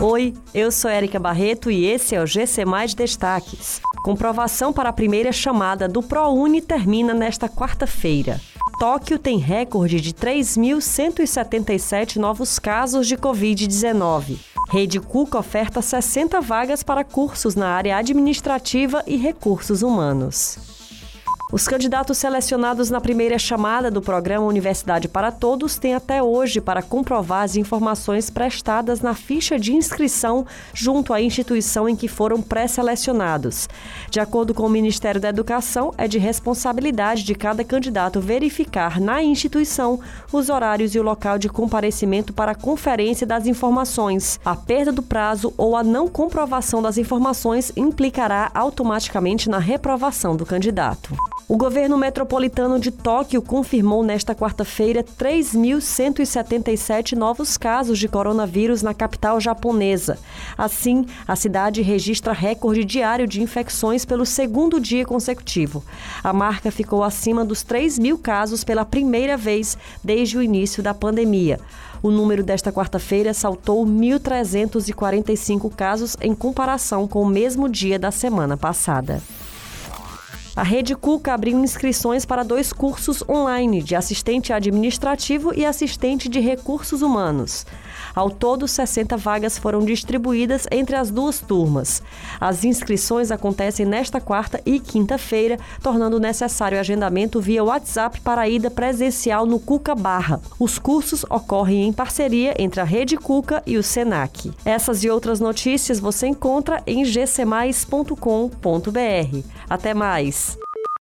Oi, eu sou Érica Barreto e esse é o GC Mais Destaques. Comprovação para a primeira chamada do ProUni termina nesta quarta-feira. Tóquio tem recorde de 3.177 novos casos de Covid-19. Rede Cuca oferta 60 vagas para cursos na área administrativa e recursos humanos. Os candidatos selecionados na primeira chamada do programa Universidade para Todos têm até hoje para comprovar as informações prestadas na ficha de inscrição junto à instituição em que foram pré-selecionados. De acordo com o Ministério da Educação, é de responsabilidade de cada candidato verificar na instituição os horários e o local de comparecimento para a conferência das informações. A perda do prazo ou a não comprovação das informações implicará automaticamente na reprovação do candidato. O governo metropolitano de Tóquio confirmou nesta quarta-feira 3.177 novos casos de coronavírus na capital japonesa. Assim, a cidade registra recorde diário de infecções pelo segundo dia consecutivo. A marca ficou acima dos 3 mil casos pela primeira vez desde o início da pandemia. O número desta quarta-feira saltou 1.345 casos em comparação com o mesmo dia da semana passada. A Rede Cuca abriu inscrições para dois cursos online de assistente administrativo e assistente de recursos humanos. Ao todo, 60 vagas foram distribuídas entre as duas turmas. As inscrições acontecem nesta quarta e quinta-feira, tornando necessário agendamento via WhatsApp para a ida presencial no Cuca Barra. Os cursos ocorrem em parceria entre a Rede Cuca e o Senac. Essas e outras notícias você encontra em gcmais.com.br. Até mais!